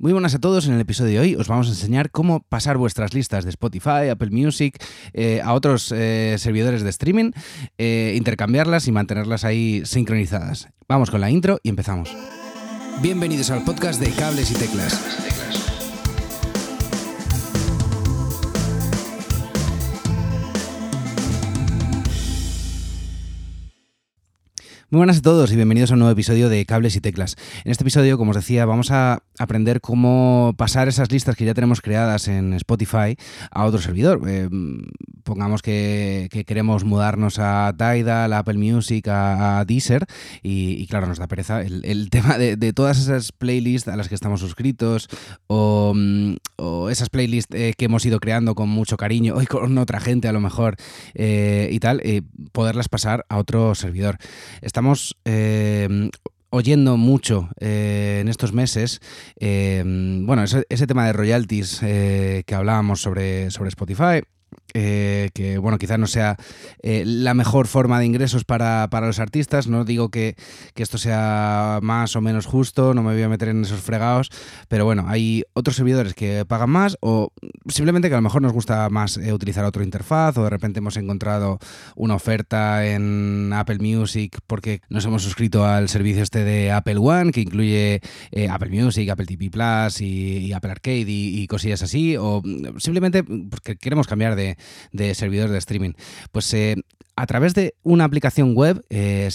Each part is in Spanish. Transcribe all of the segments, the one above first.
Muy buenas a todos, en el episodio de hoy os vamos a enseñar cómo pasar vuestras listas de Spotify, Apple Music eh, a otros eh, servidores de streaming, eh, intercambiarlas y mantenerlas ahí sincronizadas. Vamos con la intro y empezamos. Bienvenidos al podcast de Cables y Teclas. Muy buenas a todos y bienvenidos a un nuevo episodio de Cables y Teclas. En este episodio, como os decía, vamos a aprender cómo pasar esas listas que ya tenemos creadas en Spotify a otro servidor. Eh, pongamos que, queremos mudarnos a Tidal, a Apple Music, a, Deezer y, claro, nos da pereza el, tema de, todas esas playlists a las que estamos suscritos o, mm, esas playlists eh, que hemos ido creando con mucho cariño y con otra gente a lo mejor eh, y tal, poderlas pasar a otro servidor estamos eh, oyendo mucho eh, en estos meses, eh, bueno, ese, ese, tema de royalties que hablábamos sobre, sobre Spotify, eh, que bueno, quizás no sea eh, la mejor forma de ingresos para, los artistas. No digo que, esto sea más o menos justo, no me voy a meter en esos fregados, pero bueno, hay otros servidores que pagan más o simplemente que a lo mejor nos gusta más eh, utilizar otra interfaz o de repente hemos encontrado una oferta en Apple Music porque nos hemos suscrito al servicio este de Apple One que incluye Apple Music, Apple TV Plus y, Apple Arcade y, cosillas así, o simplemente porque queremos cambiar de, de servidores de streaming. Pues eh, a través de una aplicación web, eh,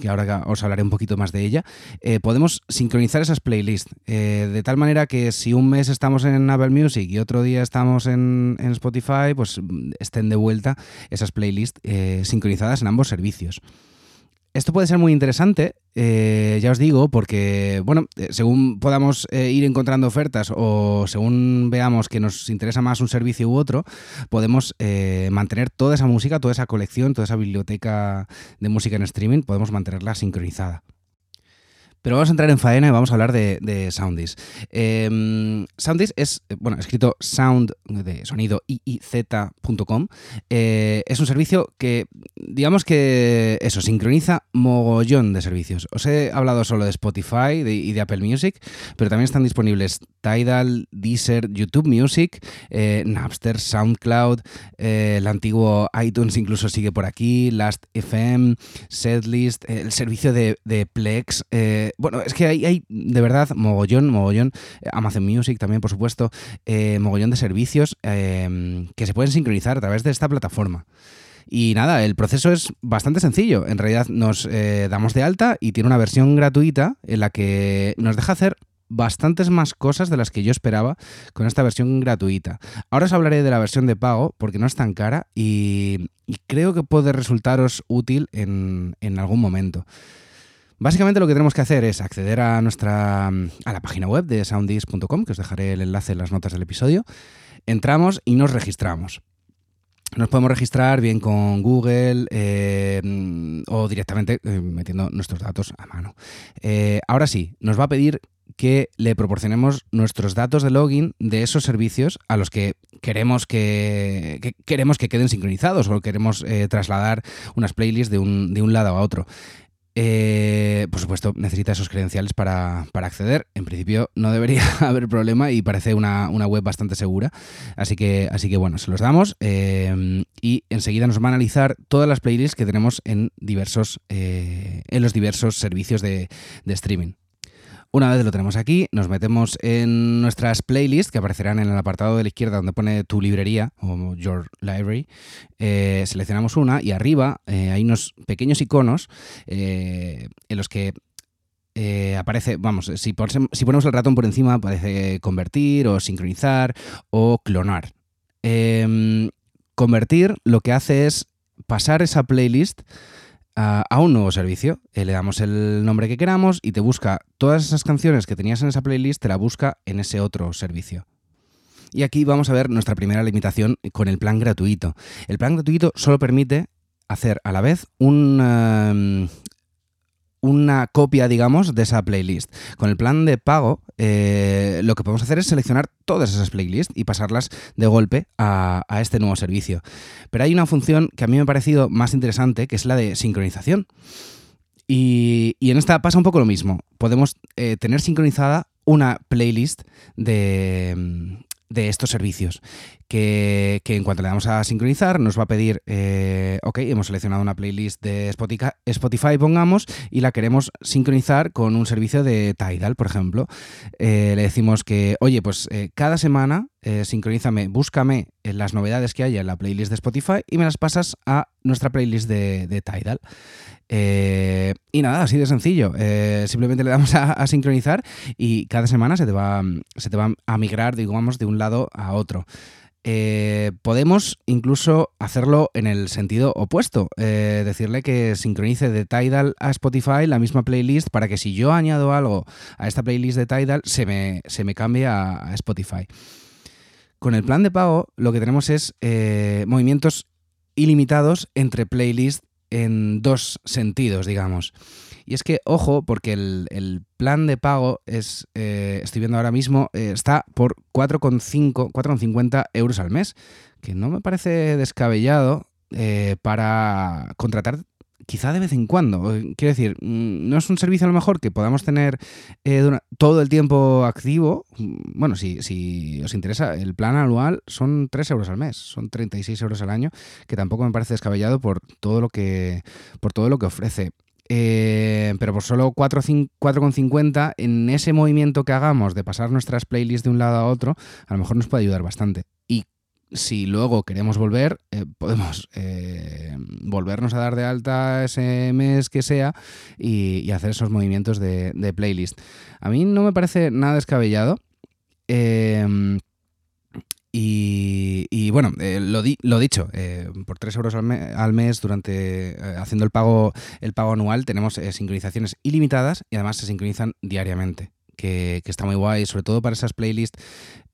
que ahora os hablaré un poquito más de ella, eh, podemos sincronizar esas playlists. Eh, de tal manera que si un mes estamos en Apple Music y otro día estamos en, en Spotify, pues estén de vuelta esas playlists sincronizadas en ambos servicios. Esto puede ser muy interesante, eh, ya os digo, porque, bueno, eh, según podamos eh, ir encontrando ofertas o según veamos que nos interesa más un servicio u otro, podemos mantener toda esa música, toda esa colección, toda esa biblioteca de música en streaming, podemos mantenerla sincronizada. Pero vamos a entrar en faena y vamos a hablar de, Soundis. Em, Soundis es, bueno, escrito sound de sonido iiz.com. Eh, es un servicio que, digamos que eso, sincroniza mogollón de servicios. Os he hablado solo de Spotify y de Apple Music, pero también están disponibles Tidal, Deezer, YouTube Music, eh, Napster, SoundCloud, eh, el antiguo iTunes incluso sigue por aquí, Last FM, Setlist, el servicio de, de Plex bueno, es que hay, hay, de verdad mogollón, mogollón, eh, Amazon Music también, por supuesto, eh, mogollón de servicios em, que se pueden sincronizar a través de esta plataforma. Y nada, el proceso es bastante sencillo. En realidad nos eh, damos de alta y tiene una versión gratuita en la que nos deja hacer bastantes más cosas de las que yo esperaba con esta versión gratuita. Ahora os hablaré de la versión de pago porque no es tan cara y, creo que puede resultaros útil en algún momento. Básicamente lo que tenemos que hacer es acceder a nuestra a la página web de soundis.com, que os dejaré el enlace en las notas del episodio. Entramos y nos registramos. Nos podemos registrar bien con Google eh, o directamente eh, metiendo nuestros datos a mano. Eh, ahora sí, nos va a pedir que le proporcionemos nuestros datos de login de esos servicios a los que queremos que, queremos que queden sincronizados o queremos trasladar unas playlists de un, de un lado a otro. Eh, por supuesto, necesita esos credenciales para, acceder. En principio no debería haber problema y parece una, web bastante segura. Así que, así que bueno, se los damos eh, y enseguida nos va a analizar todas las playlists que tenemos en, diversos, eh, en los diversos servicios de streaming. Una vez lo tenemos aquí, nos metemos en nuestras playlists que aparecerán en el apartado de la izquierda donde pone tu librería o your library. Eh, seleccionamos una y arriba eh, hay unos pequeños iconos eh, en los que aparece, vamos, si, ponemos el ratón por encima aparece convertir o sincronizar o clonar. Em, convertir lo que hace es pasar esa playlist a, un nuevo servicio. Eh, le damos el nombre que queramos y te busca todas esas canciones que tenías en esa playlist, te la busca en ese otro servicio. Y aquí vamos a ver nuestra primera limitación con el plan gratuito. El plan gratuito solo permite hacer a la vez un, em, una copia, digamos, de esa playlist. Con el plan de pago, eh, lo que podemos hacer es seleccionar todas esas playlists y pasarlas de golpe a, este nuevo servicio. Pero hay una función que a mí me ha parecido más interesante, que es la de sincronización. Y, en esta pasa un poco lo mismo. Podemos eh, tener sincronizada una playlist de, de estos servicios que, en cuanto le damos a sincronizar nos va a pedir, eh, ok, hemos seleccionado una playlist de Spotify, pongamos, y la queremos sincronizar con un servicio de Tidal, por ejemplo. Eh, le decimos que, oye, pues eh, cada semana sincronízame, búscame las novedades que haya en la playlist de Spotify y me las pasas a nuestra playlist de, Tidal. y nada, así de sencillo. simplemente le damos a, sincronizar y cada semana se te va, se te va a migrar, digamos, de un lado a otro. Eh, podemos incluso hacerlo en el sentido opuesto, eh, decirle que sincronice de Tidal a Spotify la misma playlist para que si yo añado algo a esta playlist de Tidal se me, se me cambie a, Spotify. Con el plan de pago lo que tenemos es eh, movimientos ilimitados entre playlists en dos sentidos, digamos. Y es que, ojo, porque el, plan de pago es, eh, estoy viendo ahora mismo, eh, está por 4,5, 4,50 euros al mes, que no me parece descabellado eh, para contratar quizá de vez en cuando. Quiero decir, mm, no es un servicio a lo mejor que podamos tener todo el tiempo activo. Bueno, si, si os interesa, el plan anual son 3 euros al mes, son 36 euros al año, que tampoco me parece descabellado por todo lo que, por todo lo que ofrece. Eh, pero por solo 4,50 en ese movimiento que hagamos de pasar nuestras playlists de un lado a otro, a lo mejor nos puede ayudar bastante. Y si luego queremos volver, eh, podemos eh, volvernos a dar de alta ese mes que sea y, hacer esos movimientos de, playlist. A mí no me parece nada descabellado. Y, bueno, eh, lo, lo, dicho, eh, por 3 euros al, mes durante eh, haciendo el pago, el pago anual tenemos sincronizaciones ilimitadas y además se sincronizan diariamente. Que, está muy guay, sobre todo para esas playlists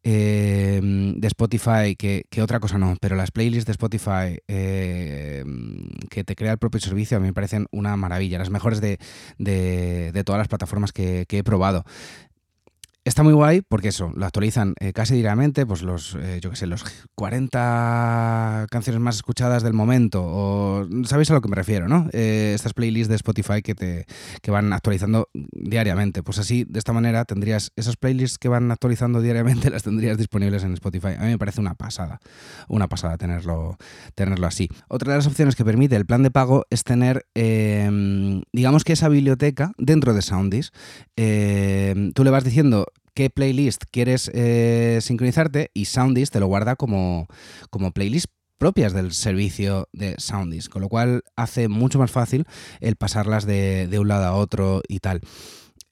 de Spotify, que, otra cosa no, pero las playlists de Spotify que te crea el propio servicio a mí me parecen una maravilla, las mejores de, todas las plataformas que, que he probado. Está muy guay porque eso, lo actualizan eh, casi diariamente, pues los, eh, yo qué sé, los 40 canciones más escuchadas del momento, o sabéis a lo que me refiero, ¿no? Eh, estas playlists de Spotify que te que van actualizando diariamente. Pues así, de esta manera, tendrías esas playlists que van actualizando diariamente, las tendrías disponibles en Spotify. A mí me parece una pasada, una pasada tenerlo, tenerlo así. Otra de las opciones que permite el plan de pago es tener, em, digamos que esa biblioteca dentro de Soundis. Em, tú le vas diciendo qué playlist quieres eh, sincronizarte y Soundis te lo guarda como, como playlist propias del servicio de Soundis, con lo cual hace mucho más fácil el pasarlas de, de un lado a otro y tal.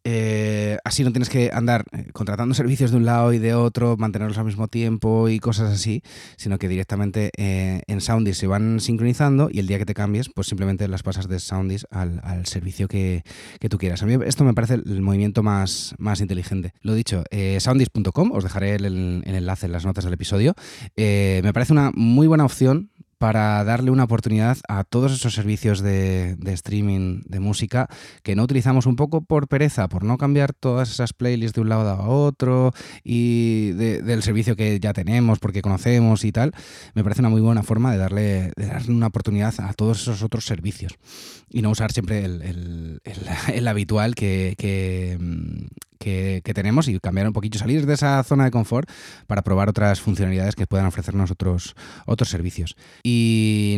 Eh, así no tienes que andar eh, contratando servicios de un lado y de otro, mantenerlos al mismo tiempo y cosas así, sino que directamente eh, en Soundis se van sincronizando y el día que te cambies, pues simplemente las pasas de Soundis al, servicio que, tú quieras. A mí esto me parece el movimiento más, más inteligente. Lo dicho, soundis.com, os dejaré el, el, enlace en las notas del episodio. me parece una muy buena opción para darle una oportunidad a todos esos servicios de, streaming de música que no utilizamos un poco por pereza, por no cambiar todas esas playlists de un lado a otro y del servicio que ya tenemos porque conocemos y tal. Me parece una muy buena forma de darle, darle una oportunidad a todos esos otros servicios y no usar siempre el, habitual que, que, tenemos y cambiar un poquito, salir de esa zona de confort para probar otras funcionalidades que puedan ofrecernos otros, otros servicios. Y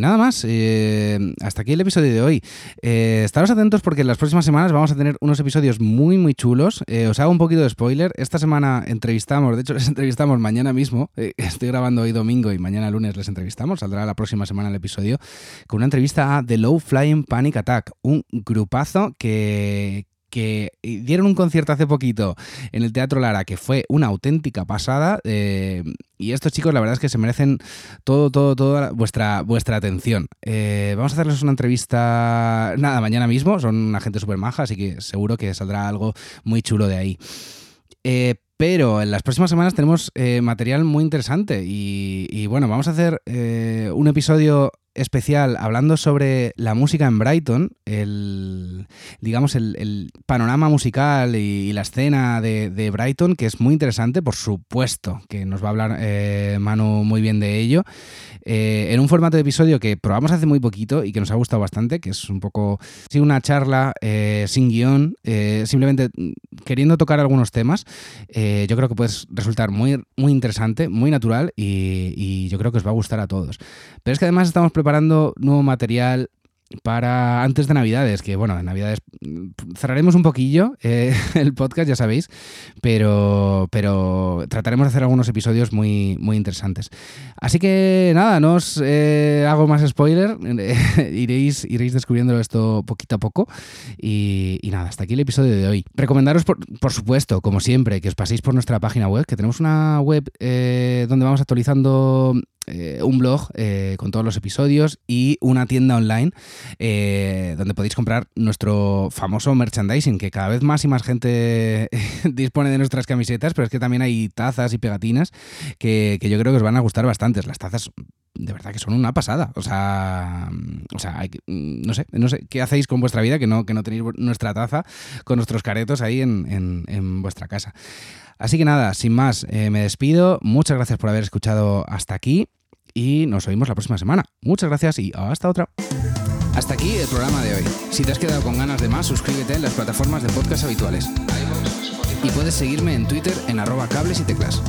nada más, eh, hasta aquí el episodio de hoy. Eh, estaros atentos porque en las próximas semanas vamos a tener unos episodios muy, muy chulos. Eh, os hago un poquito de spoiler. Esta semana entrevistamos, de hecho les entrevistamos mañana mismo. estoy grabando hoy domingo y mañana lunes les entrevistamos. Saldrá la próxima semana el episodio con una entrevista a The Low Flying Panic Attack, un grupazo que, que dieron un concierto hace poquito en el Teatro Lara que fue una auténtica pasada. Eh, y estos chicos, la verdad es que se merecen todo, todo, toda vuestra, vuestra atención. Eh, vamos a hacerles una entrevista, nada, mañana mismo. Son una gente súper maja, así que seguro que saldrá algo muy chulo de ahí. Eh, pero en las próximas semanas tenemos material muy interesante y, bueno, vamos a hacer un episodio especial hablando sobre la música en Brighton, el, digamos, el, panorama musical y, la escena de, Brighton, que es muy interesante, por supuesto, que nos va a hablar eh, Manu muy bien de ello, eh, en un formato de episodio que probamos hace muy poquito y que nos ha gustado bastante, que es un poco, sí, una charla eh, sin guion, simplemente queriendo tocar algunos temas, yo creo que puede resultar muy, muy interesante, muy natural y yo creo que os va a gustar a todos. Pero es que además estamos preparando nuevo material para antes de Navidades, que bueno, en Navidades mm, cerraremos un poquillo eh, el podcast, ya sabéis, pero, pero trataremos de hacer algunos episodios muy, muy interesantes. Así que nada, no os eh, hago más spoiler, iréis, iréis descubriendo esto poquito a poco y, nada, hasta aquí el episodio de hoy. Recomendaros, por, por, supuesto, como siempre, que os paséis por nuestra página web, que tenemos una web eh, donde vamos actualizando eh, un blog eh, con todos los episodios y una tienda online eh, donde podéis comprar nuestro famoso merchandising, que cada vez más y más gente dispone de nuestras camisetas, pero es que también hay tazas y pegatinas que, yo creo que os van a gustar bastante. Las tazas de verdad que son una pasada. O sea, o sea no sé, no sé, ¿qué hacéis con vuestra vida que no, que no tenéis nuestra taza con nuestros caretos ahí en, en vuestra casa? Así que nada, sin más, eh, me despido. Muchas gracias por haber escuchado hasta aquí y nos oímos la próxima semana. Muchas gracias y hasta otra. Hasta aquí el programa de hoy. Si te has quedado con ganas de más, suscríbete en las plataformas de podcast habituales. Y puedes seguirme en Twitter en arroba cables y teclas.